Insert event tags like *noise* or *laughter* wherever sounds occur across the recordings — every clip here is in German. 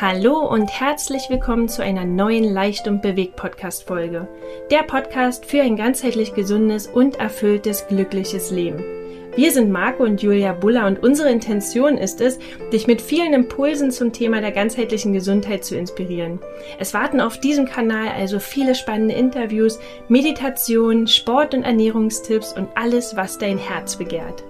Hallo und herzlich willkommen zu einer neuen Leicht und bewegt Podcast Folge. Der Podcast für ein ganzheitlich gesundes und erfülltes glückliches Leben. Wir sind Marco und Julia Buller und unsere Intention ist es, dich mit vielen Impulsen zum Thema der ganzheitlichen Gesundheit zu inspirieren. Es warten auf diesem Kanal also viele spannende Interviews, Meditationen, Sport- und Ernährungstipps und alles, was dein Herz begehrt.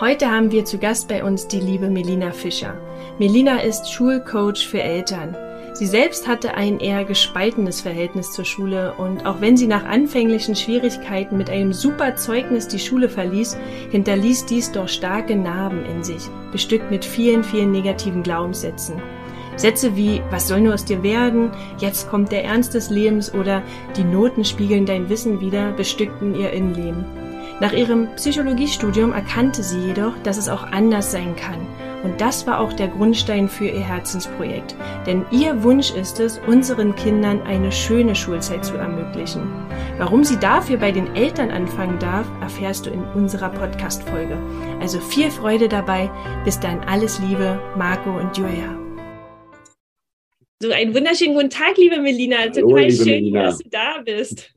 Heute haben wir zu Gast bei uns die liebe Melina Fischer. Melina ist Schulcoach für Eltern. Sie selbst hatte ein eher gespaltenes Verhältnis zur Schule und auch wenn sie nach anfänglichen Schwierigkeiten mit einem super Zeugnis die Schule verließ, hinterließ dies doch starke Narben in sich, bestückt mit vielen, vielen negativen Glaubenssätzen. Sätze wie Was soll nur aus dir werden? Jetzt kommt der Ernst des Lebens oder Die Noten spiegeln dein Wissen wieder bestückten ihr Innenleben. Nach ihrem Psychologiestudium erkannte sie jedoch, dass es auch anders sein kann. Und das war auch der Grundstein für ihr Herzensprojekt. Denn ihr Wunsch ist es, unseren Kindern eine schöne Schulzeit zu ermöglichen. Warum sie dafür bei den Eltern anfangen darf, erfährst du in unserer Podcast-Folge. Also viel Freude dabei. Bis dann alles Liebe, Marco und Julia. So, einen wunderschönen guten Tag, liebe Melina. Hallo, Total schön, Melina. dass du da bist.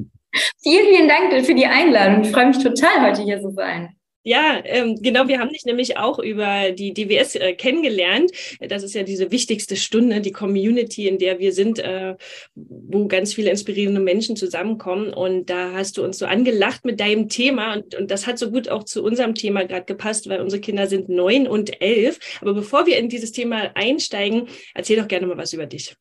Vielen, vielen Dank für die Einladung. Ich freue mich total, heute hier zu sein. Ja, ähm, genau. Wir haben dich nämlich auch über die DWS äh, kennengelernt. Das ist ja diese wichtigste Stunde, die Community, in der wir sind, äh, wo ganz viele inspirierende Menschen zusammenkommen. Und da hast du uns so angelacht mit deinem Thema. Und, und das hat so gut auch zu unserem Thema gerade gepasst, weil unsere Kinder sind neun und elf. Aber bevor wir in dieses Thema einsteigen, erzähl doch gerne mal was über dich.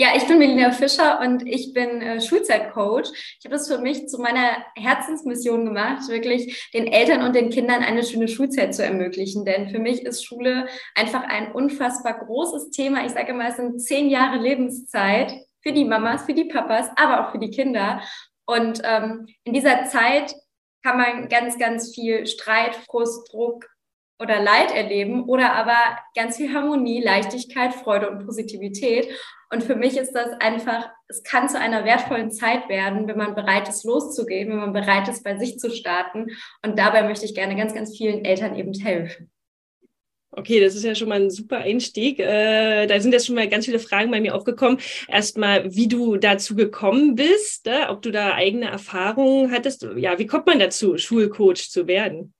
Ja, ich bin Melina Fischer und ich bin äh, Schulzeitcoach. Ich habe das für mich zu meiner Herzensmission gemacht, wirklich den Eltern und den Kindern eine schöne Schulzeit zu ermöglichen. Denn für mich ist Schule einfach ein unfassbar großes Thema. Ich sage immer, es sind zehn Jahre Lebenszeit für die Mamas, für die Papas, aber auch für die Kinder. Und ähm, in dieser Zeit kann man ganz, ganz viel Streit, Frust, Druck, oder Leid erleben oder aber ganz viel Harmonie, Leichtigkeit, Freude und Positivität. Und für mich ist das einfach, es kann zu einer wertvollen Zeit werden, wenn man bereit ist, loszugehen, wenn man bereit ist, bei sich zu starten. Und dabei möchte ich gerne ganz, ganz vielen Eltern eben helfen. Okay, das ist ja schon mal ein super Einstieg. Äh, da sind jetzt schon mal ganz viele Fragen bei mir aufgekommen. Erstmal, wie du dazu gekommen bist, äh, ob du da eigene Erfahrungen hattest. Ja, wie kommt man dazu, Schulcoach zu werden?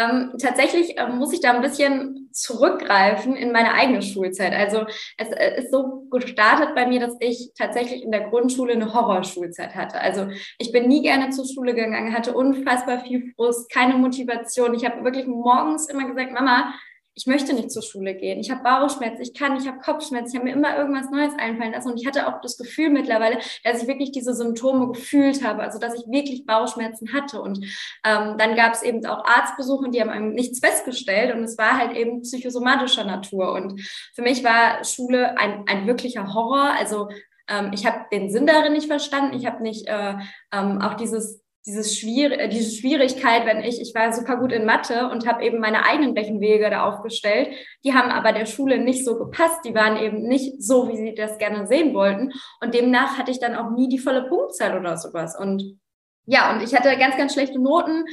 Ähm, tatsächlich ähm, muss ich da ein bisschen zurückgreifen in meine eigene Schulzeit. Also es äh, ist so gestartet bei mir, dass ich tatsächlich in der Grundschule eine Horrorschulzeit hatte. Also ich bin nie gerne zur Schule gegangen, hatte unfassbar viel Frust, keine Motivation. Ich habe wirklich morgens immer gesagt, Mama, ich möchte nicht zur Schule gehen. Ich habe Bauchschmerzen, ich kann, ich habe Kopfschmerzen, ich habe mir immer irgendwas Neues einfallen lassen. Und ich hatte auch das Gefühl mittlerweile, dass ich wirklich diese Symptome gefühlt habe, also dass ich wirklich Bauchschmerzen hatte. Und ähm, dann gab es eben auch Arztbesuche und die haben einem nichts festgestellt. Und es war halt eben psychosomatischer Natur. Und für mich war Schule ein, ein wirklicher Horror. Also ähm, ich habe den Sinn darin nicht verstanden. Ich habe nicht äh, ähm, auch dieses dieses Schwier äh, diese Schwierigkeit, wenn ich, ich war super gut in Mathe und habe eben meine eigenen Rechenwege da aufgestellt, die haben aber der Schule nicht so gepasst, die waren eben nicht so, wie sie das gerne sehen wollten. Und demnach hatte ich dann auch nie die volle Punktzahl oder sowas. Und ja, und ich hatte ganz, ganz schlechte Noten,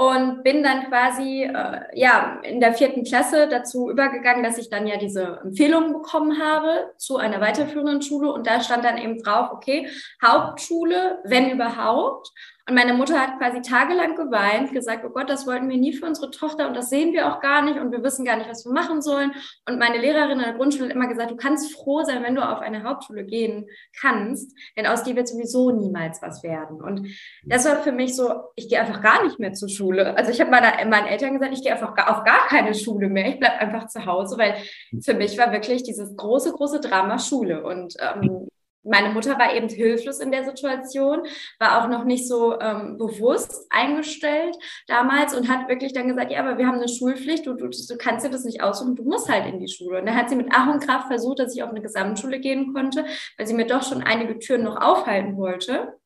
und bin dann quasi äh, ja in der vierten Klasse dazu übergegangen, dass ich dann ja diese Empfehlungen bekommen habe zu einer weiterführenden Schule. Und da stand dann eben drauf, okay, Hauptschule, wenn überhaupt. Und meine Mutter hat quasi tagelang geweint, gesagt, oh Gott, das wollten wir nie für unsere Tochter und das sehen wir auch gar nicht und wir wissen gar nicht, was wir machen sollen. Und meine Lehrerin in der Grundschule hat immer gesagt, du kannst froh sein, wenn du auf eine Hauptschule gehen kannst, denn aus dir wird sowieso niemals was werden. Und das war für mich so, ich gehe einfach gar nicht mehr zur Schule. Also ich habe meinen Eltern gesagt, ich gehe einfach auf gar keine Schule mehr. Ich bleibe einfach zu Hause, weil für mich war wirklich dieses große, große Drama Schule. Und ähm, meine Mutter war eben hilflos in der Situation, war auch noch nicht so ähm, bewusst eingestellt damals und hat wirklich dann gesagt, ja, aber wir haben eine Schulpflicht, du, du, du kannst dir das nicht aussuchen, du musst halt in die Schule. Und dann hat sie mit Ach und Kraft versucht, dass ich auf eine Gesamtschule gehen konnte, weil sie mir doch schon einige Türen noch aufhalten wollte.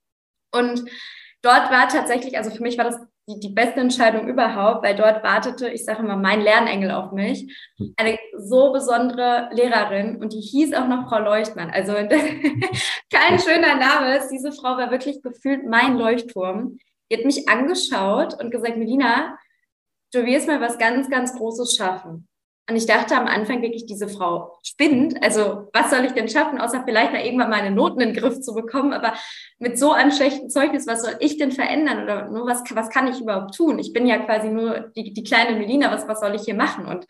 Und dort war tatsächlich, also für mich war das die, die beste Entscheidung überhaupt, weil dort wartete, ich sage immer, mein Lernengel auf mich. Eine so besondere Lehrerin und die hieß auch noch Frau Leuchtmann. Also *laughs* kein schöner Name ist. Diese Frau war wirklich gefühlt mein Leuchtturm. Die hat mich angeschaut und gesagt, Melina, du wirst mal was ganz, ganz Großes schaffen. Und ich dachte am Anfang wirklich, diese Frau spinnt. Also was soll ich denn schaffen, außer vielleicht mal irgendwann meine Noten in den Griff zu bekommen. Aber mit so einem schlechten Zeugnis, was soll ich denn verändern? Oder nur was, was kann ich überhaupt tun? Ich bin ja quasi nur die, die kleine Melina, was, was soll ich hier machen? Und,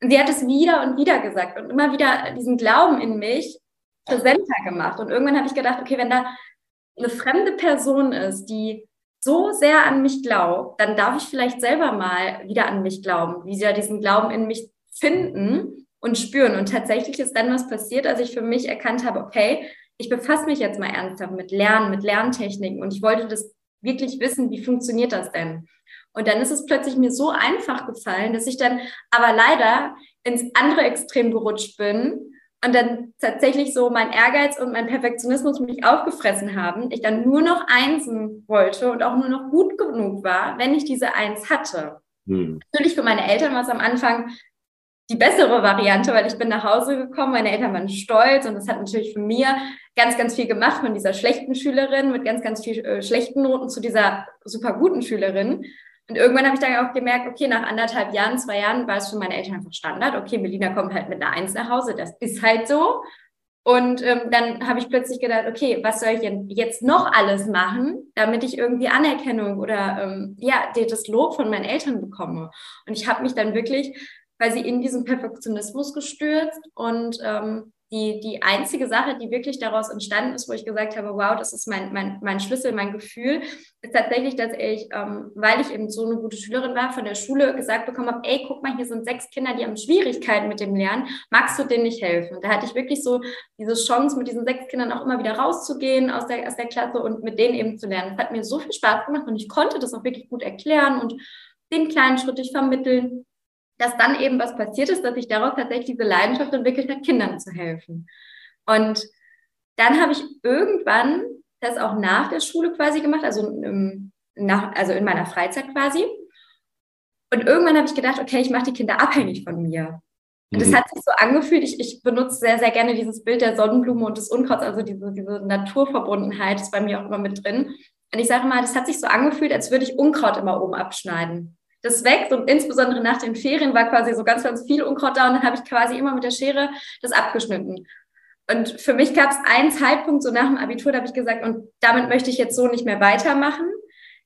sie hat es wieder und wieder gesagt und immer wieder diesen Glauben in mich präsenter gemacht. Und irgendwann habe ich gedacht, okay, wenn da eine fremde Person ist, die so sehr an mich glaubt, dann darf ich vielleicht selber mal wieder an mich glauben, wie sie diesen Glauben in mich finden und spüren. Und tatsächlich ist dann was passiert, als ich für mich erkannt habe, okay, ich befasse mich jetzt mal ernsthaft mit Lernen, mit Lerntechniken und ich wollte das wirklich wissen, wie funktioniert das denn? Und dann ist es plötzlich mir so einfach gefallen, dass ich dann aber leider ins andere Extrem gerutscht bin und dann tatsächlich so mein Ehrgeiz und mein Perfektionismus mich aufgefressen haben. Ich dann nur noch Einsen wollte und auch nur noch gut genug war, wenn ich diese Eins hatte. Hm. Natürlich für meine Eltern war es am Anfang die bessere Variante, weil ich bin nach Hause gekommen, meine Eltern waren stolz und das hat natürlich für mir ganz, ganz viel gemacht von dieser schlechten Schülerin mit ganz, ganz viel äh, schlechten Noten zu dieser super guten Schülerin. Und irgendwann habe ich dann auch gemerkt, okay, nach anderthalb Jahren, zwei Jahren war es für meine Eltern einfach Standard. Okay, Melina kommt halt mit einer Eins nach Hause, das ist halt so. Und ähm, dann habe ich plötzlich gedacht, okay, was soll ich denn jetzt noch alles machen, damit ich irgendwie Anerkennung oder ähm, ja, das Lob von meinen Eltern bekomme. Und ich habe mich dann wirklich weil sie in diesen Perfektionismus gestürzt und ähm, die, die einzige Sache, die wirklich daraus entstanden ist, wo ich gesagt habe, wow, das ist mein, mein, mein Schlüssel, mein Gefühl, ist tatsächlich, dass ich, ähm, weil ich eben so eine gute Schülerin war, von der Schule gesagt bekommen habe, ey, guck mal, hier sind sechs Kinder, die haben Schwierigkeiten mit dem Lernen, magst du denen nicht helfen? Und da hatte ich wirklich so diese Chance, mit diesen sechs Kindern auch immer wieder rauszugehen aus der, aus der Klasse und mit denen eben zu lernen. Das hat mir so viel Spaß gemacht und ich konnte das auch wirklich gut erklären und den kleinen Schritt ich vermitteln dass dann eben was passiert ist, dass sich daraus tatsächlich diese Leidenschaft entwickelt hat, Kindern zu helfen. Und dann habe ich irgendwann das auch nach der Schule quasi gemacht, also, im, nach, also in meiner Freizeit quasi. Und irgendwann habe ich gedacht, okay, ich mache die Kinder abhängig von mir. Und das mhm. hat sich so angefühlt, ich, ich benutze sehr, sehr gerne dieses Bild der Sonnenblume und des Unkrauts, also diese, diese Naturverbundenheit ist bei mir auch immer mit drin. Und ich sage mal, das hat sich so angefühlt, als würde ich Unkraut immer oben abschneiden das wächst und insbesondere nach den Ferien war quasi so ganz, ganz viel Unkraut da und dann habe ich quasi immer mit der Schere das abgeschnitten. Und für mich gab es einen Zeitpunkt so nach dem Abitur, da habe ich gesagt, und damit möchte ich jetzt so nicht mehr weitermachen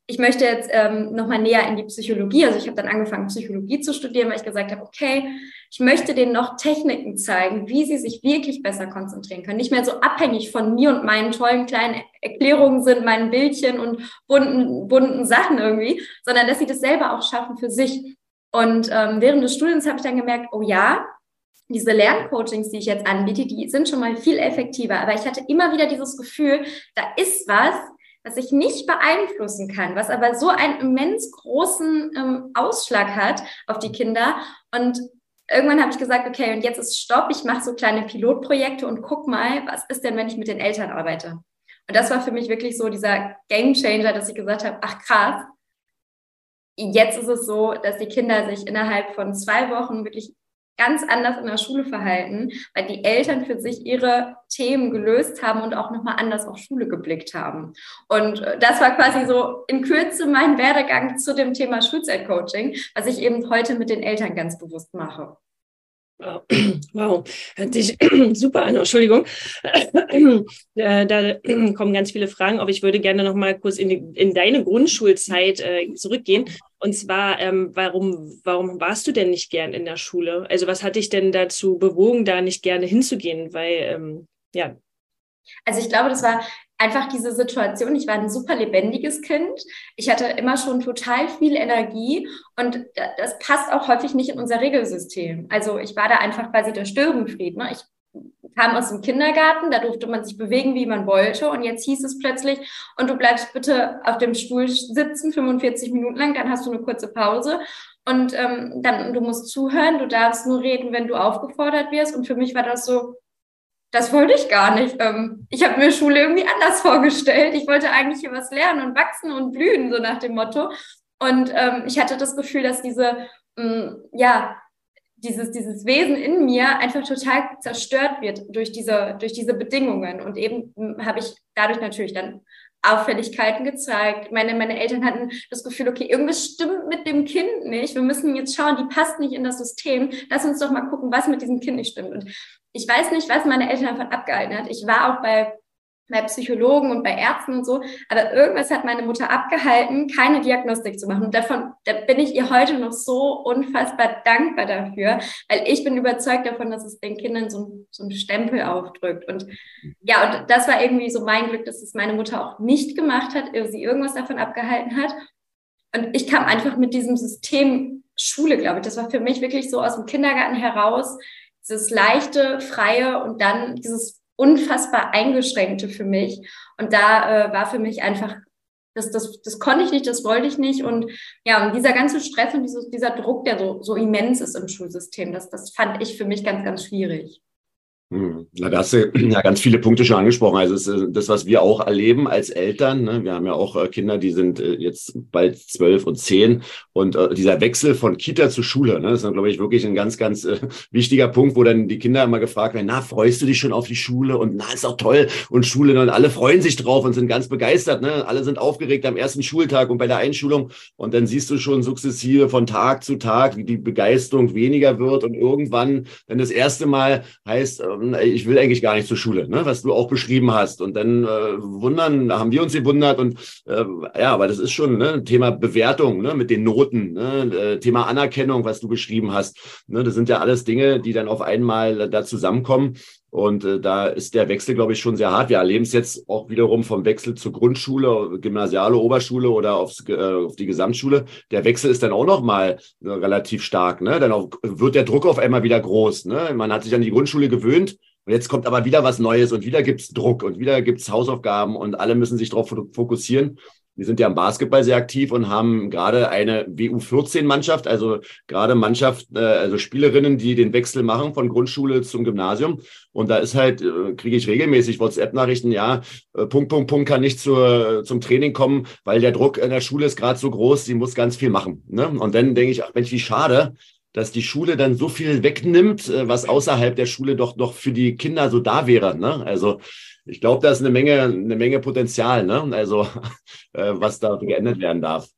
ich möchte jetzt ähm, nochmal näher in die Psychologie. Also ich habe dann angefangen, Psychologie zu studieren, weil ich gesagt habe, okay, ich möchte denen noch Techniken zeigen, wie sie sich wirklich besser konzentrieren können. Nicht mehr so abhängig von mir und meinen tollen kleinen Erklärungen sind, meinen Bildchen und bunten, bunten Sachen irgendwie, sondern dass sie das selber auch schaffen für sich. Und ähm, während des Studiums habe ich dann gemerkt, oh ja, diese Lerncoachings, die ich jetzt anbiete, die sind schon mal viel effektiver. Aber ich hatte immer wieder dieses Gefühl, da ist was, was ich nicht beeinflussen kann, was aber so einen immens großen ähm, Ausschlag hat auf die Kinder. Und irgendwann habe ich gesagt, okay, und jetzt ist Stopp, ich mache so kleine Pilotprojekte und guck mal, was ist denn, wenn ich mit den Eltern arbeite? Und das war für mich wirklich so dieser Game Changer, dass ich gesagt habe, ach krass, jetzt ist es so, dass die Kinder sich innerhalb von zwei Wochen wirklich ganz anders in der Schule verhalten, weil die Eltern für sich ihre Themen gelöst haben und auch nochmal anders auf Schule geblickt haben. Und äh, das war quasi so in Kürze mein Werdegang zu dem Thema Schulzeitcoaching, was ich eben heute mit den Eltern ganz bewusst mache. *clears throat* Wow, hört sich *clears throat* super an. Entschuldigung. *clears throat* Äh, da kommen ganz viele Fragen, aber ich würde gerne noch mal kurz in, in deine Grundschulzeit äh, zurückgehen. Und zwar, ähm, warum, warum warst du denn nicht gern in der Schule? Also was hat dich denn dazu bewogen, da nicht gerne hinzugehen? Weil, ähm, ja. Also ich glaube, das war einfach diese Situation. Ich war ein super lebendiges Kind. Ich hatte immer schon total viel Energie und das passt auch häufig nicht in unser Regelsystem. Also ich war da einfach quasi der Störenfried. Ne? Ich kam aus dem Kindergarten, da durfte man sich bewegen, wie man wollte. Und jetzt hieß es plötzlich, und du bleibst bitte auf dem Stuhl sitzen, 45 Minuten lang, dann hast du eine kurze Pause. Und ähm, dann, du musst zuhören, du darfst nur reden, wenn du aufgefordert wirst. Und für mich war das so, das wollte ich gar nicht. Ähm, ich habe mir Schule irgendwie anders *laughs* vorgestellt. Ich wollte eigentlich hier was lernen und wachsen und blühen, so nach dem Motto. Und ähm, ich hatte das Gefühl, dass diese, ähm, ja, dieses, dieses Wesen in mir einfach total zerstört wird durch diese, durch diese Bedingungen. Und eben hm, habe ich dadurch natürlich dann Auffälligkeiten gezeigt. Meine, meine Eltern hatten das Gefühl, okay, irgendwas stimmt mit dem Kind nicht. Wir müssen jetzt schauen, die passt nicht in das System. Lass uns doch mal gucken, was mit diesem Kind nicht stimmt. Und ich weiß nicht, was meine Eltern davon abgehalten hat. Ich war auch bei bei Psychologen und bei Ärzten und so. Aber irgendwas hat meine Mutter abgehalten, keine Diagnostik zu machen. Und davon da bin ich ihr heute noch so unfassbar dankbar dafür, weil ich bin überzeugt davon, dass es den Kindern so, so einen Stempel aufdrückt. Und ja, und das war irgendwie so mein Glück, dass es meine Mutter auch nicht gemacht hat, sie irgendwas davon abgehalten hat. Und ich kam einfach mit diesem System Schule, glaube ich. Das war für mich wirklich so aus dem Kindergarten heraus, dieses leichte, freie und dann dieses unfassbar eingeschränkte für mich. Und da äh, war für mich einfach, das, das, das konnte ich nicht, das wollte ich nicht. Und ja, und dieser ganze Stress und dieses, dieser Druck, der so, so immens ist im Schulsystem, das, das fand ich für mich ganz, ganz schwierig. Hm. Da hast du *clears throat* ja ganz viele Punkte schon angesprochen. Also ist das, was wir auch erleben als Eltern. Ne? Wir haben ja auch äh, Kinder, die sind äh, jetzt bald zwölf und zehn. Und äh, dieser Wechsel von Kita zu Schule, ne, das ist, glaube ich, wirklich ein ganz, ganz äh, wichtiger Punkt, wo dann die Kinder immer gefragt werden, na, freust du dich schon auf die Schule? Und na, ist auch toll. Und Schule, und alle freuen sich drauf und sind ganz begeistert. Ne? Alle sind aufgeregt am ersten Schultag und bei der Einschulung. Und dann siehst du schon sukzessive von Tag zu Tag, wie die Begeisterung weniger wird. Und irgendwann, wenn das erste Mal heißt, ich will eigentlich gar nicht zur Schule, ne? was du auch beschrieben hast. Und dann äh, wundern, haben wir uns gewundert und äh, ja, aber das ist schon ne, Thema Bewertung ne, mit den Noten, ne, äh, Thema Anerkennung, was du beschrieben hast. Ne? Das sind ja alles Dinge, die dann auf einmal da zusammenkommen. Und äh, da ist der Wechsel, glaube ich, schon sehr hart. Wir erleben es jetzt auch wiederum vom Wechsel zur Grundschule, gymnasiale Oberschule oder aufs, äh, auf die Gesamtschule. Der Wechsel ist dann auch noch mal äh, relativ stark. Ne? Dann auch, wird der Druck auf einmal wieder groß. Ne? Man hat sich an die Grundschule gewöhnt. Und jetzt kommt aber wieder was Neues und wieder gibt's Druck und wieder gibt's Hausaufgaben und alle müssen sich darauf fokussieren. Wir sind ja im Basketball sehr aktiv und haben gerade eine WU14-Mannschaft, also gerade Mannschaft, äh, also Spielerinnen, die den Wechsel machen von Grundschule zum Gymnasium. Und da ist halt, äh, kriege ich regelmäßig WhatsApp-Nachrichten, ja, äh, Punkt, Punkt, Punkt kann nicht zur, zum Training kommen, weil der Druck in der Schule ist gerade so groß, sie muss ganz viel machen. Ne? Und dann denke ich, ach Mensch, wie schade, dass die Schule dann so viel wegnimmt, was außerhalb der Schule doch noch für die Kinder so da wäre. Ne? Also ich glaube, da ist eine Menge, eine Menge Potenzial, ne? Also *laughs* äh, was da geändert werden darf.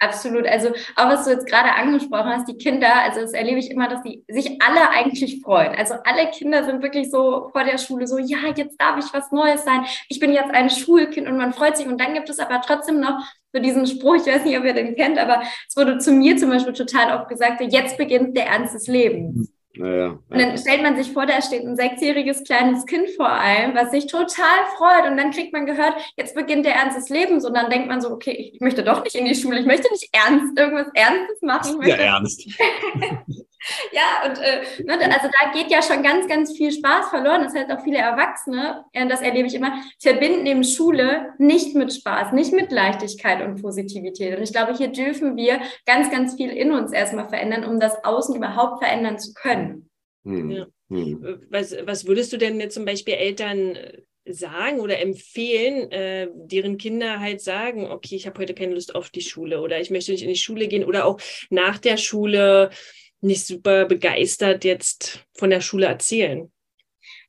Absolut. Also auch was du jetzt gerade angesprochen hast, die Kinder, also das erlebe ich immer, dass die sich alle eigentlich freuen. Also alle Kinder sind wirklich so vor der Schule so, ja, jetzt darf ich was Neues sein. Ich bin jetzt ein Schulkind und man freut sich. Und dann gibt es aber trotzdem noch so diesen Spruch, ich weiß nicht, ob ihr den kennt, aber es wurde zu mir zum Beispiel total oft gesagt, jetzt beginnt der Ernst des Lebens. Naja, Und dann stellt man sich vor, da steht ein sechsjähriges kleines Kind vor allem, was sich total freut. Und dann kriegt man gehört, jetzt beginnt der Ernst des Lebens. Und dann denkt man so, okay, ich möchte doch nicht in die Schule, ich möchte nicht ernst, irgendwas Ernstes machen. Ja, ernst. *laughs* ja, und äh, ne, also da geht ja schon ganz, ganz viel Spaß verloren. Das heißt auch viele Erwachsene, äh, das erlebe ich immer, verbinden eben Schule nicht mit Spaß, nicht mit Leichtigkeit und Positivität. Und ich glaube, hier dürfen wir ganz, ganz viel in uns erstmal verändern, um das Außen überhaupt verändern zu können. Hm. Ja. Hm. Was, was würdest du denn zum Beispiel Eltern äh, sagen oder empfehlen, äh, deren Kinder halt sagen, okay, ich habe heute keine Lust auf die Schule oder ich möchte nicht in die Schule gehen oder auch nach der Schule nicht super begeistert jetzt von der Schule erzählen.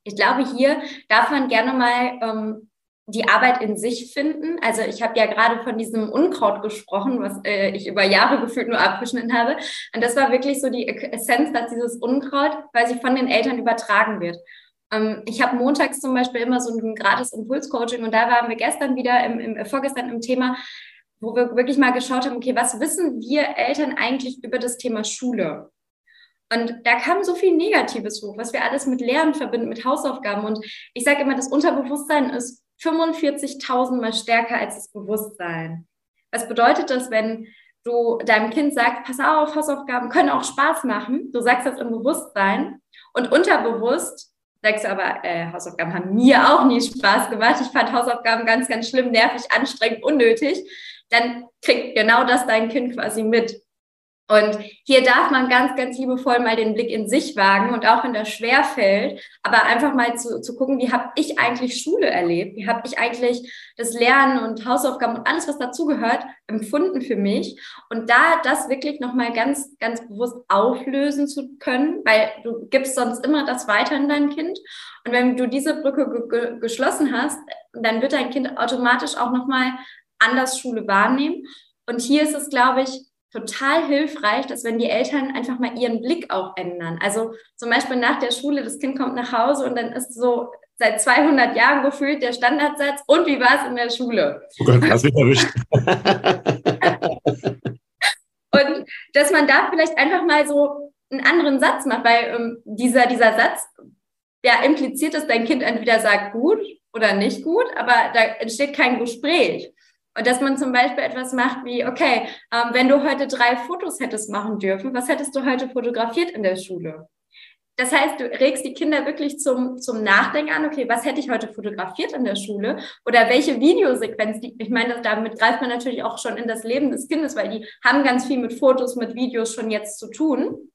Ich glaube, hier darf man gerne mal ähm, die Arbeit in sich finden. Also ich habe ja gerade von diesem Unkraut gesprochen, was äh, ich über Jahre gefühlt nur abgeschnitten habe. Und das war wirklich so die Essenz, dass dieses Unkraut quasi von den Eltern übertragen wird. Ähm, ich habe montags zum Beispiel immer so ein gratis Impulscoaching und da waren wir gestern wieder im, im vorgestern im Thema, wo wir wirklich mal geschaut haben, okay, was wissen wir Eltern eigentlich über das Thema Schule? Und da kam so viel Negatives hoch, was wir alles mit Lernen verbinden, mit Hausaufgaben. Und ich sage immer, das Unterbewusstsein ist 45.000 Mal stärker als das Bewusstsein. Was bedeutet das, wenn du deinem Kind sagst, pass auf, Hausaufgaben können auch Spaß machen. Du sagst das im Bewusstsein und unterbewusst sagst du aber, äh, Hausaufgaben haben mir auch nie Spaß gemacht. Ich fand Hausaufgaben ganz, ganz schlimm, nervig, anstrengend, unnötig. Dann kriegt genau das dein Kind quasi mit. Und hier darf man ganz, ganz liebevoll mal den Blick in sich wagen und auch wenn das schwer fällt, aber einfach mal zu, zu gucken, wie habe ich eigentlich Schule erlebt? Wie habe ich eigentlich das Lernen und Hausaufgaben und alles, was dazugehört, empfunden für mich? Und da das wirklich nochmal ganz, ganz bewusst auflösen zu können, weil du gibst sonst immer das weiter in dein Kind. Und wenn du diese Brücke ge geschlossen hast, dann wird dein Kind automatisch auch nochmal anders Schule wahrnehmen. Und hier ist es, glaube ich, total hilfreich, dass wenn die Eltern einfach mal ihren Blick auch ändern. Also zum Beispiel nach der Schule, das Kind kommt nach Hause und dann ist so seit 200 Jahren gefühlt der Standardsatz. Und wie war es in der Schule? Oh Gott, hast mich erwischt. *laughs* und dass man da vielleicht einfach mal so einen anderen Satz macht, weil ähm, dieser, dieser Satz, ja, impliziert, dass dein Kind entweder sagt gut oder nicht gut, aber da entsteht kein Gespräch. Und dass man zum Beispiel etwas macht wie, okay, ähm, wenn du heute drei Fotos hättest machen dürfen, was hättest du heute fotografiert in der Schule? Das heißt, du regst die Kinder wirklich zum, zum Nachdenken an, okay, was hätte ich heute fotografiert in der Schule? Oder welche Videosequenz, die, ich meine, damit greift man natürlich auch schon in das Leben des Kindes, weil die haben ganz viel mit Fotos, mit Videos schon jetzt zu tun.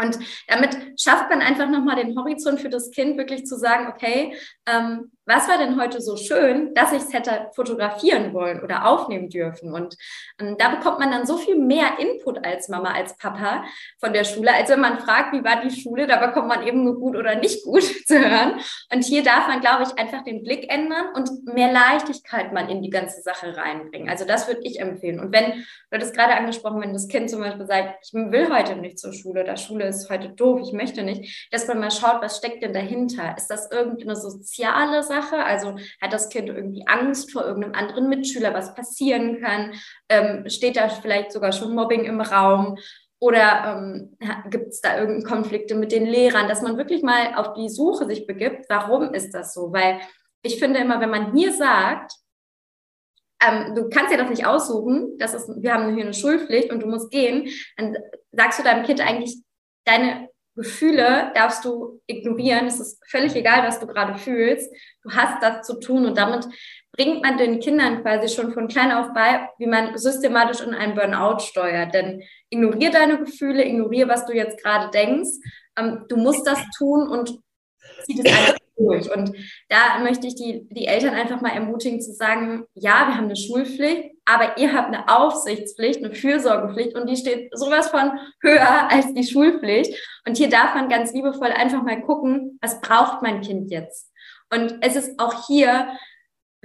Und damit schafft man einfach nochmal den Horizont für das Kind, wirklich zu sagen, okay, ähm, was war denn heute so schön, dass ich es hätte fotografieren wollen oder aufnehmen dürfen? Und, ähm, da bekommt man dann so viel mehr Input als Mama, als Papa von der Schule, als wenn man fragt, wie war die Schule, da bekommt man eben nur gut oder nicht gut *laughs* zu hören. Und hier darf man, glaube ich, einfach den Blick ändern und mehr Leichtigkeit mal in die ganze Sache reinbringen. Also das würde ich empfehlen. Und wenn, du hattest gerade angesprochen, wenn das Kind zum Beispiel sagt, ich will heute nicht zur Schule, der Schule ist heute doof, ich möchte nicht, dass man mal schaut, was steckt denn dahinter? Ist das irgendeine soziale Sache? Sache? Also hat das Kind irgendwie Angst vor irgendeinem anderen Mitschüler, was passieren kann? Ähm, steht da vielleicht sogar schon Mobbing im Raum? Oder ähm, gibt es da irgendeine Konflikte mit den Lehrern, dass man wirklich mal auf die Suche sich begibt, warum ist das so? Weil ich finde immer, wenn man hier sagt, ähm, du kannst ja doch nicht aussuchen, das ist, wir haben hier eine Schulpflicht und du musst gehen, dann sagst du deinem Kind eigentlich, deine Gefühle darfst du ignorieren. Es ist völlig egal, was du gerade fühlst. Du hast das zu tun und damit bringt man den Kindern quasi schon von klein auf bei, wie man systematisch in einen Burnout steuert. Denn ignoriere deine Gefühle, ignoriere, was du jetzt gerade denkst. Ähm, du musst das tun und zieh das einfach durch. Und da möchte ich die, die Eltern einfach mal ermutigen zu sagen, ja, wir haben eine Schulpflicht, aber ihr habt eine Aufsichtspflicht, eine Fürsorgepflicht und die steht sowas von höher als die Schulpflicht. Und hier darf man ganz liebevoll einfach mal gucken, was braucht mein Kind jetzt? Und es ist auch hier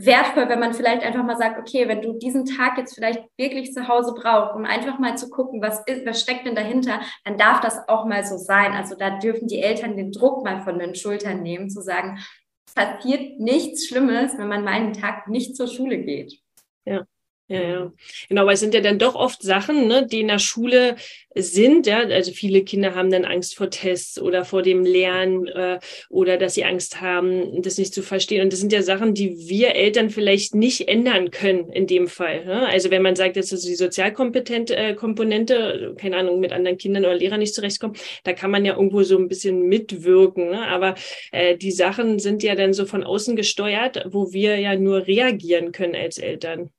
wertvoll, wenn man vielleicht einfach mal sagt, okay, wenn du diesen Tag jetzt vielleicht wirklich zu Hause brauchst, um einfach mal zu gucken, was ist, was steckt denn dahinter, dann darf das auch mal so sein. Also da dürfen die Eltern den Druck mal von den Schultern nehmen, zu sagen, es passiert nichts Schlimmes, wenn man mal einen Tag nicht zur Schule geht. Ja. Ja. Genau, weil es sind ja dann doch oft Sachen, ne, die in der Schule sind. Ja? Also viele Kinder haben dann Angst vor Tests oder vor dem Lernen äh, oder dass sie Angst haben, das nicht zu verstehen. Und das sind ja Sachen, die wir Eltern vielleicht nicht ändern können in dem Fall. Ne? Also wenn man sagt, dass also die sozialkompetente äh, Komponente, keine Ahnung, mit anderen Kindern oder Lehrern nicht zurechtkommt, da kann man ja irgendwo so ein bisschen mitwirken. Ne? Aber äh, die Sachen sind ja dann so von außen gesteuert, wo wir ja nur reagieren können als Eltern.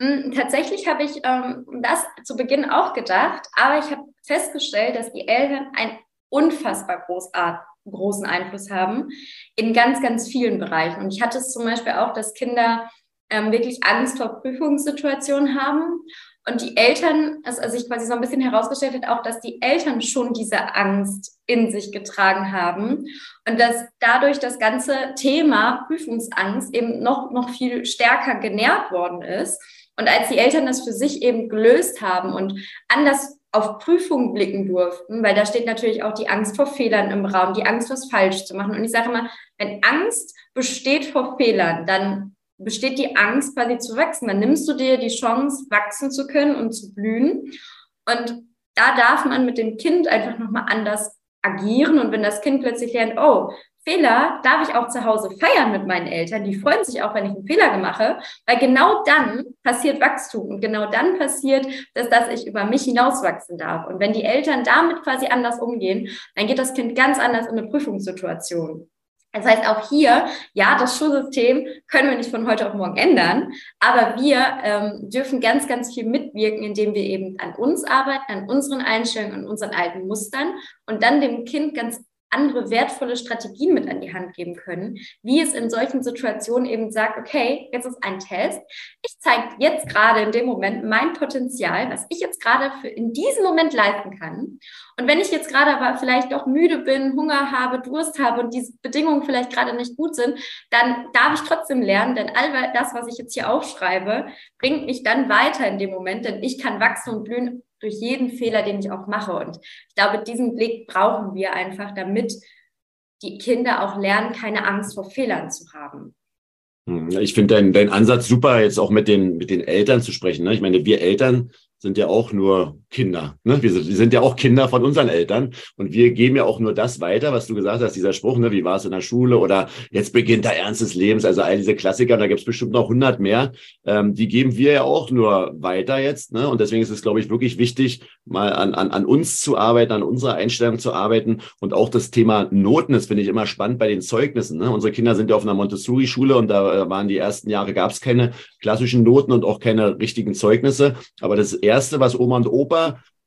Hm, tatsächlich habe ich ähm, das zu Beginn auch gedacht, aber ich habe festgestellt, dass die Eltern einen unfassbar großart großen Einfluss haben in ganz, ganz vielen Bereichen. Und ich hatte es zum Beispiel auch, dass Kinder ähm, wirklich Angst vor Prüfungssituationen haben. Und die Eltern, also sich quasi so ein bisschen herausgestellt hat, auch, dass die Eltern schon diese Angst in sich getragen haben und dass dadurch das ganze Thema Prüfungsangst eben noch, noch viel stärker genährt worden ist. Und als die Eltern das für sich eben gelöst haben und anders auf Prüfungen blicken durften, weil da steht natürlich auch die Angst vor Fehlern im Raum, die Angst, was falsch zu machen. Und ich sage immer, wenn Angst besteht vor Fehlern, dann besteht die Angst quasi zu wachsen. Dann nimmst du dir die Chance, wachsen zu können und zu blühen. Und da darf man mit dem Kind einfach nochmal anders agieren. Und wenn das Kind plötzlich lernt, oh, Fehler darf ich auch zu Hause feiern mit meinen Eltern. Die freuen sich auch, wenn ich einen Fehler mache, weil genau dann passiert Wachstum und genau dann passiert, dass, dass ich über mich hinauswachsen darf. Und wenn die Eltern damit quasi anders umgehen, dann geht das Kind ganz anders in eine Prüfungssituation. Das heißt, auch hier, ja, das Schulsystem können wir nicht von heute auf morgen ändern, aber wir ähm, dürfen ganz, ganz viel mitwirken, indem wir eben an uns arbeiten, an unseren Einstellungen, an unseren alten Mustern und dann dem Kind ganz andere wertvolle Strategien mit an die Hand geben können, wie es in solchen Situationen eben sagt, okay, jetzt ist ein Test. Ich zeige jetzt gerade in dem Moment mein Potenzial, was ich jetzt gerade für in diesem Moment leisten kann. Und wenn ich jetzt gerade aber vielleicht doch müde bin, Hunger habe, Durst habe und diese Bedingungen vielleicht gerade nicht gut sind, dann darf ich trotzdem lernen, denn all das, was ich jetzt hier aufschreibe, bringt mich dann weiter in dem Moment, denn ich kann wachsen und blühen durch jeden Fehler, den ich auch mache. Und ich glaube, diesen Blick brauchen wir einfach, damit die Kinder auch lernen, keine Angst vor Fehlern zu haben. Hm, ich finde deinen dein Ansatz super, jetzt auch mit den, mit den Eltern zu sprechen. Ne? Ich meine, wir Eltern sind ja auch nur Kinder. Ne? Wir, sind, ja auch Kinder von unseren Eltern und wir geben ja auch nur das weiter, was du gesagt hast, dieser Spruch, ne? wie war es in der Schule oder jetzt beginnt der Ernst des Lebens, also all diese Klassiker, da gibt es bestimmt noch hundert mehr, ähm, die geben wir ja auch nur weiter jetzt. Ne? Und deswegen ist es, glaube ich, wirklich wichtig, mal an, an, an uns zu arbeiten, an unserer Einstellung zu arbeiten und auch das Thema Noten, das finde ich immer spannend bei den Zeugnissen. Ne? Unsere Kinder sind ja auf einer Montessori-Schule und da waren die ersten Jahre, gab es keine klassischen Noten und auch keine richtigen Zeugnisse, aber das Erste, was Oma und Opa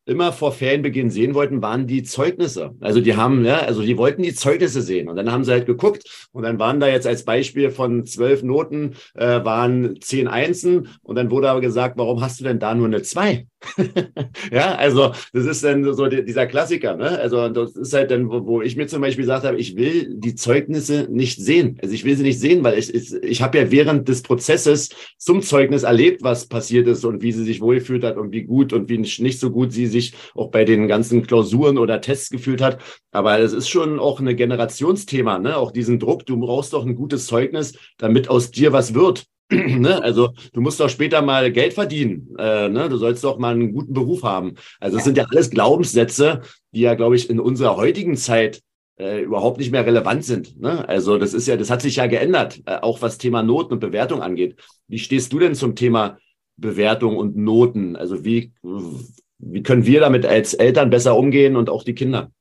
immer vor Ferienbeginn sehen wollten, waren die Zeugnisse. Also die haben, ja, also die wollten die Zeugnisse sehen. Und dann haben sie halt geguckt und dann waren da jetzt als Beispiel von zwölf Noten äh, waren zehn Einsen und dann wurde aber gesagt, warum hast du denn da nur eine zwei? *laughs* ja, also das ist dann so dieser Klassiker. Ne? Also das ist halt dann, wo, wo ich mir zum Beispiel gesagt habe, ich will die Zeugnisse nicht sehen. Also ich will sie nicht sehen, weil ich, ich, ich habe ja während des Prozesses zum Zeugnis erlebt, was passiert ist und wie sie sich wohlgefühlt hat und wie gut und wie nicht so gut sie sich auch bei den ganzen Klausuren oder Tests gefühlt hat. Aber es ist schon auch ein Generationsthema, ne? auch diesen Druck, du brauchst doch ein gutes Zeugnis, damit aus dir was wird. *clears throat* ne? Also du musst doch später mal Geld verdienen. Äh, ne? Du sollst doch mal einen guten Beruf haben. Also es ja. sind ja alles Glaubenssätze, die ja, glaube ich, in unserer heutigen Zeit äh, überhaupt nicht mehr relevant sind. Ne? Also das ist ja, das hat sich ja geändert, äh, auch was Thema Noten und Bewertung angeht. Wie stehst du denn zum Thema Bewertung und Noten? Also wie, wie können wir damit als Eltern besser umgehen und auch die Kinder?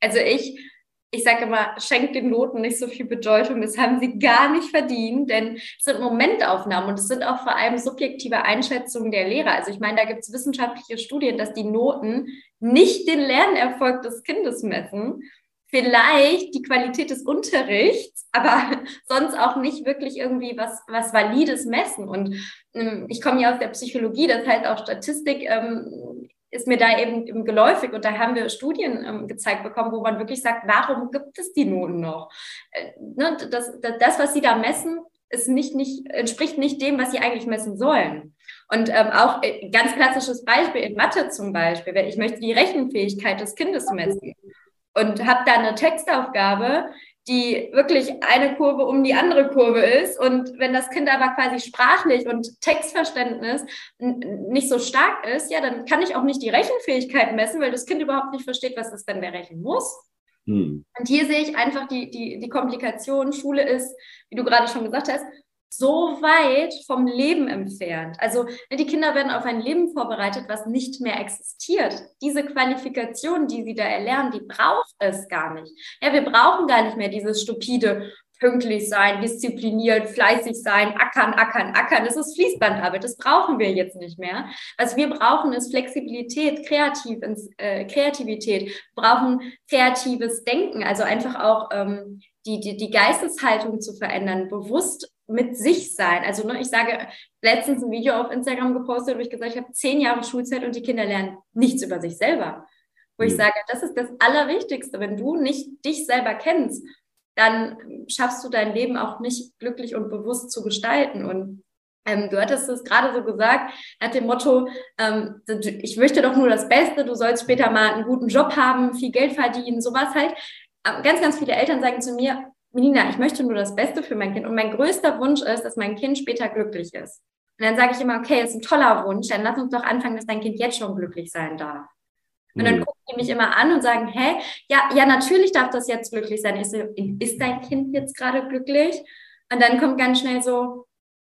Also ich ich sage immer, schenkt den Noten nicht so viel Bedeutung. Das haben sie gar nicht verdient, denn es sind Momentaufnahmen und es sind auch vor allem subjektive Einschätzungen der Lehrer. Also ich meine, da gibt es wissenschaftliche Studien, dass die Noten nicht den Lernerfolg des Kindes messen, vielleicht die Qualität des Unterrichts, aber *laughs* sonst auch nicht wirklich irgendwie was, was Valides messen. Und ähm, ich komme ja aus der Psychologie, das heißt auch Statistik ähm, ist mir da eben, geläufig und da haben wir Studien ähm, gezeigt bekommen, wo man wirklich sagt, warum gibt es die Noten noch? Äh, ne, das, das, was sie da messen, ist nicht, nicht, entspricht nicht dem, was sie eigentlich messen sollen. Und ähm, auch äh, ganz klassisches Beispiel in Mathe zum Beispiel, ich möchte die Rechenfähigkeit des Kindes messen und habe da eine Textaufgabe, die wirklich eine Kurve um die andere Kurve ist. Und wenn das Kind aber quasi sprachlich und Textverständnis nicht so stark ist, ja, dann kann ich auch nicht die Rechenfähigkeit messen, weil das Kind überhaupt nicht versteht, was es denn berechnen muss. Hm. Und hier sehe ich einfach die, die, die Komplikation. Schule ist, wie du gerade schon gesagt hast, so weit vom Leben entfernt. Also ne, die Kinder werden auf ein Leben vorbereitet, was nicht mehr existiert. Diese Qualifikation, die sie da erlernen, die braucht es gar nicht. Ja, wir brauchen gar nicht mehr dieses stupide pünktlich sein, diszipliniert, fleißig sein, ackern, ackern, ackern. Das ist Fließbandarbeit. Das brauchen wir jetzt nicht mehr. Was wir brauchen, ist Flexibilität, Kreativ, äh, Kreativität. Wir brauchen kreatives Denken, also einfach auch ähm, die, die, die Geisteshaltung zu verändern, bewusst mit sich sein. Also ne, ich sage, letztens ein Video auf Instagram gepostet, wo ich gesagt habe, ich habe zehn Jahre Schulzeit und die Kinder lernen nichts über sich selber. Wo mhm. ich sage, das ist das Allerwichtigste. Wenn du nicht dich selber kennst, dann schaffst du dein Leben auch nicht glücklich und bewusst zu gestalten. Und ähm, du hattest es gerade so gesagt, nach dem Motto, ähm, ich möchte doch nur das Beste, du sollst später mal einen guten Job haben, viel Geld verdienen, sowas halt. Ganz, ganz viele Eltern sagen zu mir, Melina, ich möchte nur das Beste für mein Kind. Und mein größter Wunsch ist, dass mein Kind später glücklich ist. Und dann sage ich immer, okay, das ist ein toller Wunsch, dann lass uns doch anfangen, dass dein Kind jetzt schon glücklich sein darf. Und dann mhm. gucken die mich immer an und sagen, hä, ja, ja, natürlich darf das jetzt glücklich sein. Ich so, ist dein Kind jetzt gerade glücklich? Und dann kommt ganz schnell so,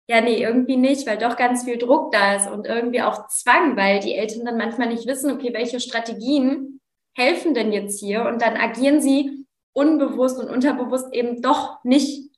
ja, nee, irgendwie nicht, weil doch ganz viel Druck da ist und irgendwie auch Zwang, weil die Eltern dann manchmal nicht wissen, okay, welche Strategien helfen denn jetzt hier? Und dann agieren sie unbewusst und unterbewusst eben doch nicht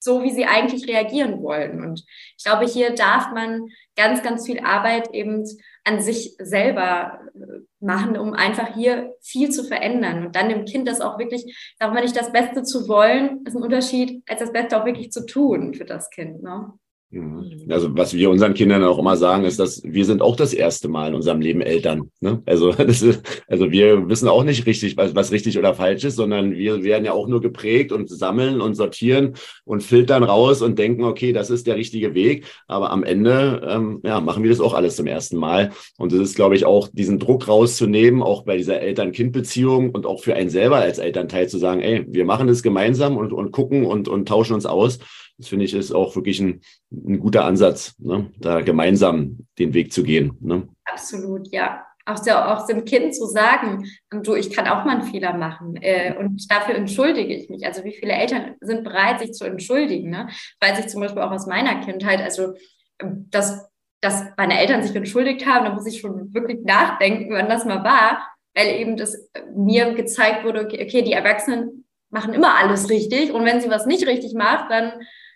so, wie sie eigentlich reagieren wollen. Und ich glaube, hier darf man ganz, ganz viel Arbeit eben an sich selber äh, machen, um einfach hier viel zu verändern und dann dem Kind das auch wirklich, sag mal nicht das Beste zu wollen, ist ein Unterschied, als das Beste auch wirklich zu tun für das Kind. Ne? Mhm. Also was wir unseren Kindern auch immer sagen, ist, dass wir sind auch das erste Mal in unserem Leben Eltern. Ne? Also, *laughs* ist, also wir wissen auch nicht richtig, was, was richtig oder falsch ist, sondern wir werden ja auch nur geprägt und sammeln und sortieren und filtern raus und denken, okay, das ist der richtige Weg. Aber am Ende ähm, ja, machen wir das auch alles zum ersten Mal. Und es ist, glaube ich, auch diesen Druck rauszunehmen, auch bei dieser Eltern-Kind-Beziehung und auch für einen selber als Elternteil zu sagen, ey, wir machen das gemeinsam und, und gucken und, und tauschen uns aus. Das finde ich ist auch wirklich ein, ein guter Ansatz, ne? da gemeinsam den Weg zu gehen. Ne? Absolut, ja. Auch, sehr, auch dem Kind zu sagen, du, ich kann auch mal einen Fehler machen äh, und dafür entschuldige ich mich. Also wie viele Eltern sind bereit, sich zu entschuldigen? Ne? Weiß ich zum Beispiel auch aus meiner Kindheit, also dass, dass meine Eltern sich entschuldigt haben, da muss ich schon wirklich nachdenken, wann das mal war, weil eben das mir gezeigt wurde, okay, okay die Erwachsenen machen immer alles richtig und wenn sie was nicht richtig macht, dann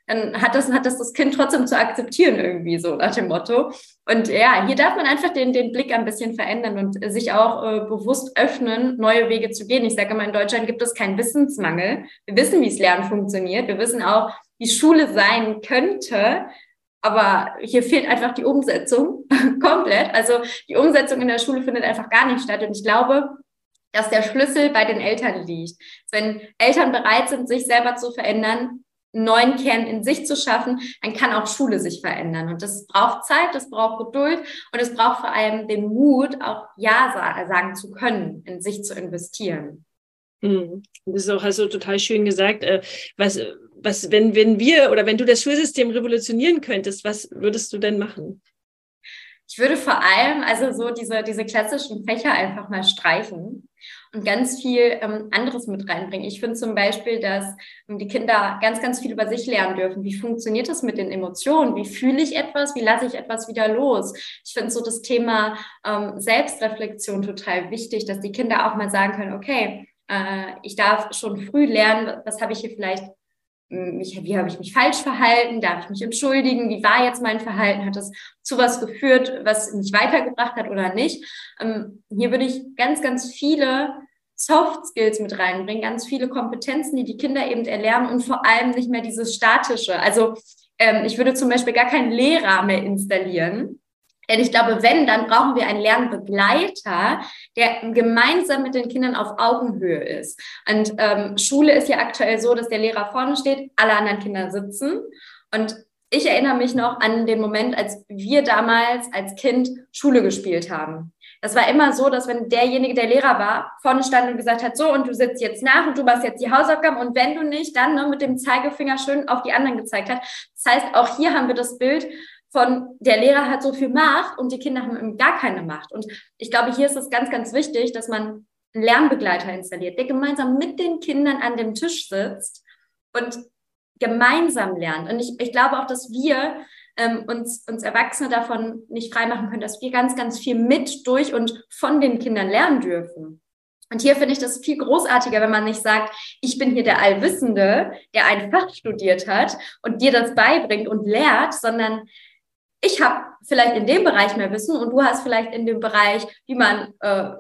dann hat das, hat das das Kind trotzdem zu akzeptieren irgendwie so nach dem Motto. Und ja, hier darf man einfach den, den Blick ein bisschen verändern und sich auch äh, bewusst öffnen, neue Wege zu gehen. Ich sage mal, in Deutschland gibt es keinen Wissensmangel. Wir wissen, wie es Lernen funktioniert. Wir wissen auch, wie Schule sein könnte. Aber hier fehlt einfach die Umsetzung *laughs* komplett. Also die Umsetzung in der Schule findet einfach gar nicht statt. Und ich glaube, dass der Schlüssel bei den Eltern liegt. Wenn Eltern bereit sind, sich selber zu verändern, neuen Kern in sich zu schaffen, dann kann auch Schule sich verändern. Und das braucht Zeit, das braucht Geduld und es braucht vor allem den Mut, auch Ja sagen zu können, in sich zu investieren. Hm. Das ist auch also total schön gesagt. Äh, was, was, wenn, wenn wir oder wenn du das Schulsystem revolutionieren könntest, was würdest du denn machen? Ich würde vor allem also so diese, diese klassischen Fächer einfach mal streichen und ganz viel ähm, anderes mit reinbringen. Ich finde zum Beispiel, dass ähm, die Kinder ganz, ganz viel über sich lernen dürfen. Wie funktioniert das mit den Emotionen? Wie fühle ich etwas? Wie lasse ich etwas wieder los? Ich finde so das Thema ähm, Selbstreflexion total wichtig, dass die Kinder auch mal sagen können, okay, äh, ich darf schon früh lernen, was habe ich hier vielleicht mich, wie habe ich mich falsch verhalten? Darf ich mich entschuldigen? Wie war jetzt mein Verhalten? Hat das zu was geführt, was mich weitergebracht hat oder nicht? Ähm, hier würde ich ganz, ganz viele Soft Skills mit reinbringen, ganz viele Kompetenzen, die die Kinder eben erlernen und vor allem nicht mehr dieses Statische. Also ähm, ich würde zum Beispiel gar keinen Lehrer mehr installieren, denn ich glaube, wenn, dann brauchen wir einen Lernbegleiter, der gemeinsam mit den Kindern auf Augenhöhe ist. Und ähm, Schule ist ja aktuell so, dass der Lehrer vorne steht, alle anderen Kinder sitzen. Und ich erinnere mich noch an den Moment, als wir damals als Kind Schule gespielt haben. Das war immer so, dass wenn derjenige, der Lehrer war, vorne stand und gesagt hat, so, und du sitzt jetzt nach und du machst jetzt die Hausaufgaben und wenn du nicht, dann ne, mit dem Zeigefinger schön auf die anderen gezeigt hat. Das heißt, auch hier haben wir das Bild, von der Lehrer hat so viel Macht und die Kinder haben gar keine Macht. Und ich glaube, hier ist es ganz, ganz wichtig, dass man einen Lernbegleiter installiert, der gemeinsam mit den Kindern an dem Tisch sitzt und gemeinsam lernt. Und ich, ich glaube auch, dass wir ähm, uns, uns Erwachsene davon nicht freimachen können, dass wir ganz, ganz viel mit, durch und von den Kindern lernen dürfen. Und hier finde ich das viel großartiger, wenn man nicht sagt, ich bin hier der Allwissende, der ein Fach studiert hat und dir das beibringt und lehrt, sondern ich habe vielleicht in dem Bereich mehr Wissen und du hast vielleicht in dem Bereich, wie man äh,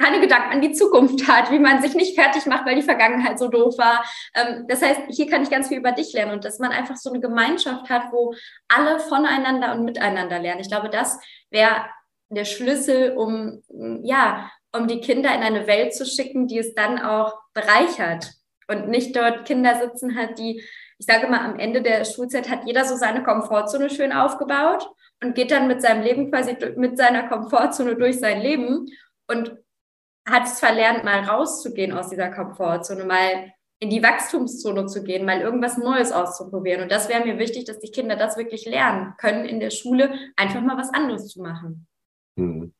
keine Gedanken an die Zukunft hat, wie man sich nicht fertig macht, weil die Vergangenheit so doof war. Ähm, das heißt, hier kann ich ganz viel über dich lernen und dass man einfach so eine Gemeinschaft hat, wo alle voneinander und miteinander lernen. Ich glaube, das wäre der Schlüssel, um ja, um die Kinder in eine Welt zu schicken, die es dann auch bereichert und nicht dort Kinder sitzen hat, die ich sage mal, am Ende der Schulzeit hat jeder so seine Komfortzone schön aufgebaut und geht dann mit seinem Leben quasi mit seiner Komfortzone durch sein Leben und hat es verlernt, mal rauszugehen aus dieser Komfortzone, mal in die Wachstumszone zu gehen, mal irgendwas Neues auszuprobieren. Und das wäre mir wichtig, dass die Kinder das wirklich lernen können, in der Schule einfach mal was anderes zu machen. Mhm.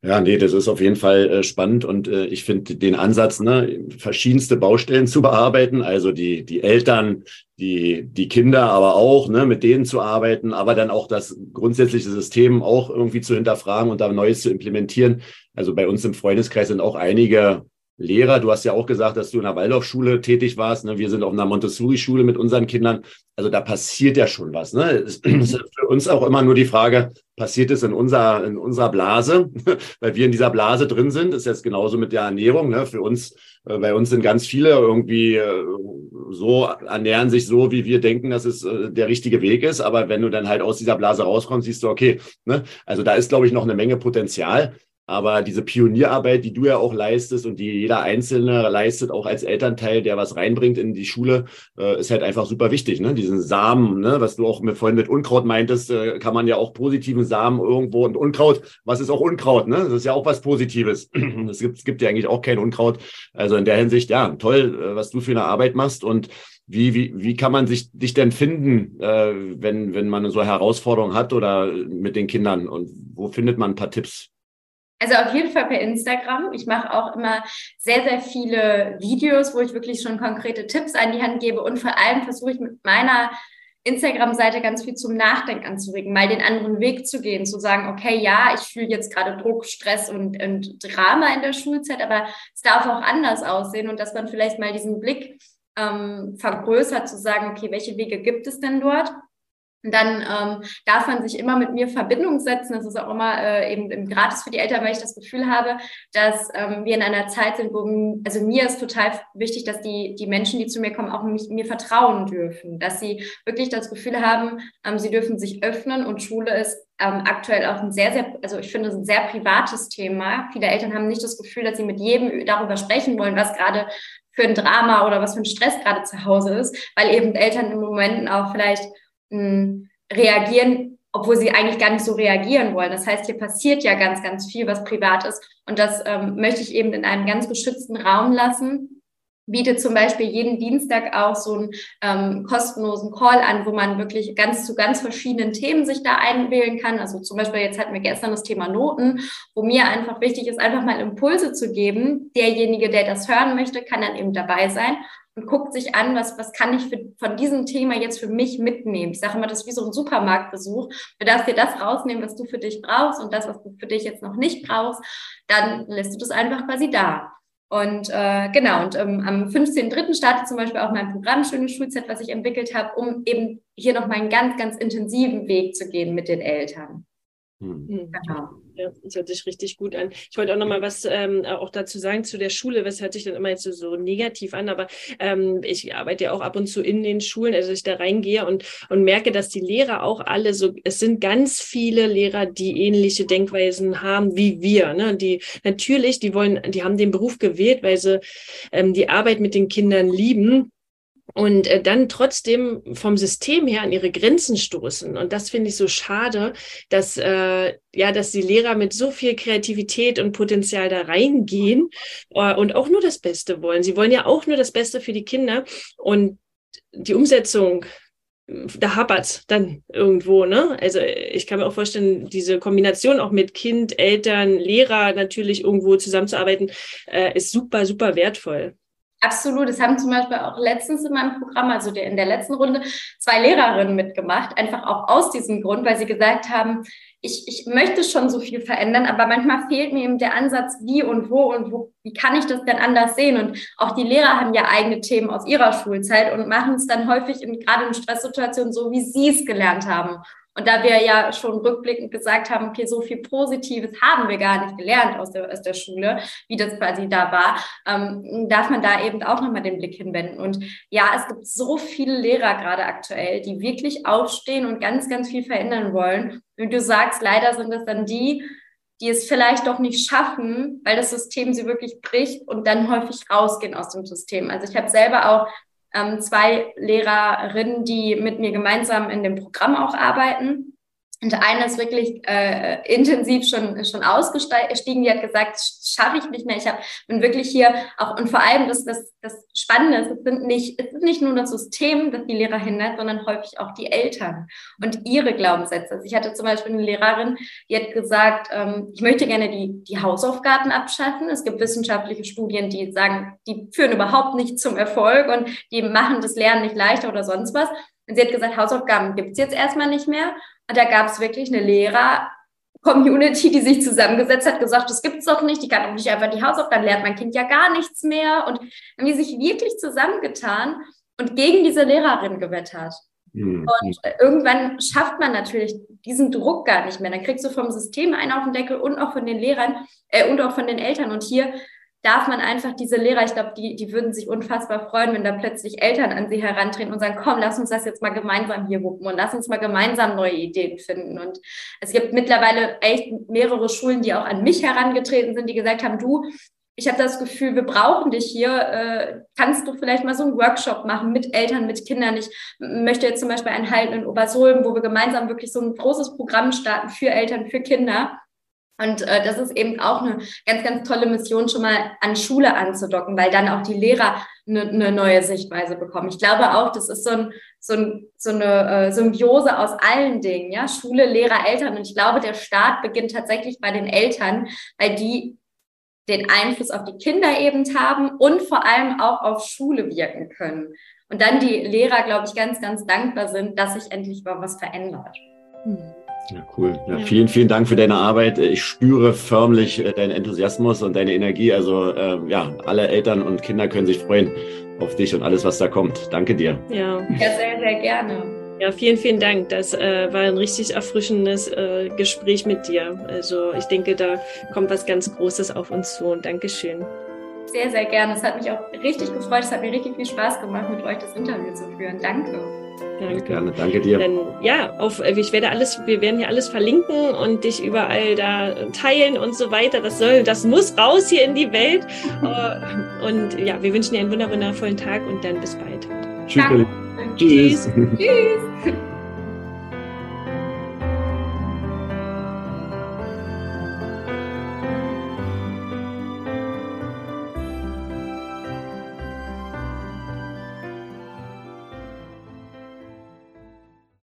Ja, nee, das ist auf jeden Fall äh, spannend und äh, ich finde den Ansatz, ne, verschiedenste Baustellen zu bearbeiten, also die, die Eltern, die, die Kinder aber auch, ne, mit denen zu arbeiten, aber dann auch das grundsätzliche System auch irgendwie zu hinterfragen und da Neues zu implementieren. Also bei uns im Freundeskreis sind auch einige Lehrer. Du hast ja auch gesagt, dass du in der Waldorfschule tätig warst. Ne? Wir sind auf einer Montessori-Schule mit unseren Kindern. Also da passiert ja schon was. Ne? Es ist für uns auch immer nur die Frage, passiert es in unserer, in unserer Blase? *laughs* Weil wir in dieser Blase drin sind. Das ist jetzt genauso mit der Ernährung. Ne? Für uns, äh, bei uns sind ganz viele irgendwie äh, so, ernähren sich so, wie wir denken, dass es äh, der richtige Weg ist. Aber wenn du dann halt aus dieser Blase rauskommst, siehst du, okay, ne? also da ist, glaube ich, noch eine Menge Potenzial. Aber diese Pionierarbeit, die du ja auch leistest und die jeder Einzelne leistet, auch als Elternteil, der was reinbringt in die Schule, äh, ist halt einfach super wichtig. Ne? Diesen Samen, ne? was du auch mit, vorhin mit Unkraut meintest, äh, kann man ja auch positiven Samen irgendwo und Unkraut, was ist auch Unkraut? Ne? Das ist ja auch was Positives. *clears throat* Es gibt, es gibt ja eigentlich auch kein Unkraut. Also in der Hinsicht, ja, toll, äh, was du für eine Arbeit machst und wie, wie, wie kann man sich dich denn finden, äh, wenn, wenn man so Herausforderungen hat oder mit den Kindern? Und wo findet man ein paar Tipps? Also auf jeden Fall per Instagram. Ich mache auch immer sehr, sehr viele Videos, wo ich wirklich schon konkrete Tipps an die Hand gebe und vor allem versuche ich mit meiner Instagram-Seite ganz viel zum Nachdenken anzuregen, mal den anderen Weg zu gehen, zu sagen, okay, ja, ich fühle jetzt gerade Druck, Stress und, und Drama in der Schulzeit, aber es darf auch anders aussehen und dass man vielleicht mal diesen Blick ähm, vergrößert, zu sagen, okay, welche Wege gibt es denn dort? Dann ähm, darf man sich immer mit mir Verbindung setzen. Das ist auch immer äh, eben gratis für die Eltern, weil ich das Gefühl habe, dass ähm, wir in einer Zeit sind, wo, also mir ist total wichtig, dass die, die Menschen, die zu mir kommen, auch mich, mir vertrauen dürfen, dass sie wirklich das Gefühl haben, ähm, sie dürfen sich öffnen und Schule ist ähm, aktuell auch ein sehr, sehr, also ich finde es ein sehr privates Thema. Viele Eltern haben nicht das Gefühl, dass sie mit jedem darüber sprechen wollen, was gerade für ein Drama oder was für ein Stress gerade zu Hause ist, weil eben Eltern im Moment auch vielleicht reagieren, obwohl sie eigentlich gar nicht so reagieren wollen. Das heißt, hier passiert ja ganz, ganz viel, was privat ist. Und das ähm, möchte ich eben in einem ganz geschützten Raum lassen. Biete zum Beispiel jeden Dienstag auch so einen ähm, kostenlosen Call an, wo man wirklich ganz zu ganz verschiedenen Themen sich da einwählen kann. Also zum Beispiel jetzt hatten wir gestern das Thema Noten, wo mir einfach wichtig ist, einfach mal Impulse zu geben. Derjenige, der das hören möchte, kann dann eben dabei sein und guckt sich an, was, was kann ich für, von diesem Thema jetzt für mich mitnehmen. Ich sage immer, das ist wie so ein Supermarktbesuch. Du darfst dir das rausnehmen, was du für dich brauchst und das, was du für dich jetzt noch nicht brauchst, dann lässt du das einfach quasi da. Und äh, genau, und ähm, am 15.03. startet zum Beispiel auch mein Programm Schöne Schulzeit, was ich entwickelt habe, um eben hier nochmal einen ganz, ganz intensiven Weg zu gehen mit den Eltern. Hm. hm. Genau. Ja, das hört sich richtig gut an. Ich wollte auch noch mal was ähm, auch dazu sagen zu der Schule. Was hört sich dann immer jetzt so, so negativ an? Aber ähm, ich arbeite ja auch ab und zu in den Schulen, also ich da reingehe und, und merke, dass die Lehrer auch alle so, es sind ganz viele Lehrer, die ähnliche Denkweisen haben wie wir. Ne? Die natürlich, die wollen, die haben den Beruf gewählt, weil sie ähm, die Arbeit mit den Kindern lieben und äh, dann trotzdem vom System her an ihre Grenzen stoßen. Und das finde ich so schade, dass äh, ja, dass die Lehrer mit so viel Kreativität und Potenzial da reingehen äh, und auch nur das Beste wollen. Sie wollen ja auch nur das Beste für die Kinder und die Umsetzung da hapert dann irgendwo, ne? Also ich kann mir auch vorstellen, diese Kombination auch mit Kind, Eltern, Lehrer natürlich irgendwo zusammenzuarbeiten, äh, ist super, super wertvoll. Absolut. Es haben zum Beispiel auch letztens in meinem Programm, also in der letzten Runde, zwei Lehrerinnen mitgemacht, einfach auch aus diesem Grund, weil sie gesagt haben, ich, ich möchte schon so viel verändern, aber manchmal fehlt mir eben der Ansatz, wie und wo und wo, wie kann ich das denn anders sehen? Und auch die Lehrer haben ja eigene Themen aus ihrer Schulzeit und machen es dann häufig in, gerade in Stresssituationen so, wie sie es gelernt haben. Und da wir ja schon rückblickend gesagt haben, okay, so viel Positives haben wir gar nicht gelernt aus der, aus der Schule, wie das quasi da war, ähm, darf man da eben auch nochmal den Blick hinwenden. Und ja, es gibt so viele Lehrer gerade aktuell, die wirklich aufstehen und ganz, ganz viel verändern wollen. Und du sagst, leider sind es dann die, die es vielleicht doch nicht schaffen, weil das System sie wirklich bricht und dann häufig rausgehen aus dem System. Also ich habe selber auch ähm, zwei Lehrerinnen, die mit mir gemeinsam in dem Programm auch arbeiten. Und eine ist wirklich äh, intensiv schon, schon ausgestiegen. Die hat gesagt, schaffe ich nicht mehr. Ich hab, bin wirklich hier auch, und vor allem das, das, das Spannende ist, es, sind nicht, es ist nicht nur das System, das die Lehrer hindert, sondern häufig auch die Eltern und ihre Glaubenssätze. Also ich hatte zum Beispiel eine Lehrerin, die hat gesagt, ähm, ich möchte gerne die, die Hausaufgaben abschaffen. Es gibt wissenschaftliche Studien, die sagen, die führen überhaupt nicht zum Erfolg und die machen das Lernen nicht leichter oder sonst was. Und sie hat gesagt, Hausaufgaben gibt es jetzt erstmal nicht mehr. Und da gab es wirklich eine Lehrer, Community, die sich zusammengesetzt hat, gesagt, das gibt's doch nicht, die kann doch nicht einfach die Hausaufgaben, dann lernt mein Kind ja gar nichts mehr. Und haben die sich wirklich zusammengetan und gegen diese Lehrerin gewettert. Mhm. Und irgendwann schafft man natürlich diesen Druck gar nicht mehr. Dann kriegst du vom System einen auf den Deckel und auch von den Lehrern äh, und auch von den Eltern. Und hier darf man einfach diese Lehrer, ich glaube, die, die würden sich unfassbar freuen, wenn da plötzlich Eltern an sie herantreten und sagen, komm, lass uns das jetzt mal gemeinsam hier wuppen und lass uns mal gemeinsam neue Ideen finden. Und es gibt mittlerweile echt mehrere Schulen, die auch an mich herangetreten sind, die gesagt haben, du, ich habe das Gefühl, wir brauchen dich hier. Äh, kannst du vielleicht mal so einen Workshop machen mit Eltern, mit Kindern? Ich möchte jetzt zum Beispiel einen halten in Obersulm, wo wir gemeinsam wirklich so ein großes Programm starten für Eltern, für Kinder. Und äh, das ist eben auch eine ganz, ganz tolle Mission, schon mal an Schule anzudocken, weil dann auch die Lehrer eine, eine neue Sichtweise bekommen. Ich glaube auch, das ist so, ein, so, ein, so eine äh, Symbiose aus allen Dingen, ja, Schule, Lehrer, Eltern. Und ich glaube, der Start beginnt tatsächlich bei den Eltern, weil die den Einfluss auf die Kinder eben haben und vor allem auch auf Schule wirken können. Und dann die Lehrer, glaube ich, ganz, ganz dankbar sind, dass sich endlich mal was verändert. Hm. Ja, cool. Ja, vielen, vielen Dank für deine Arbeit. Ich spüre förmlich äh, deinen Enthusiasmus und deine Energie. Also äh, ja, alle Eltern und Kinder können sich freuen auf dich und alles, was da kommt. Danke dir. Ja, ja sehr, sehr gerne. Ja, vielen, vielen Dank. Das äh, war ein richtig erfrischendes äh, Gespräch mit dir. Also ich denke, da kommt was ganz Großes auf uns zu und Dankeschön. Sehr, sehr gerne. Es hat mich auch richtig gefreut. Es hat mir richtig viel Spaß gemacht, mit euch das Interview zu führen. Danke. Danke. Gerne, danke dir. Dann, ja, auf, ich werde alles, wir werden hier alles verlinken und dich überall da teilen und so weiter. Das soll, das muss raus hier in die Welt. *laughs* Äh, und ja, wir wünschen dir einen wundervollen Tag und dann bis bald. Tschüss. Tschüss. Tschüss. *laughs*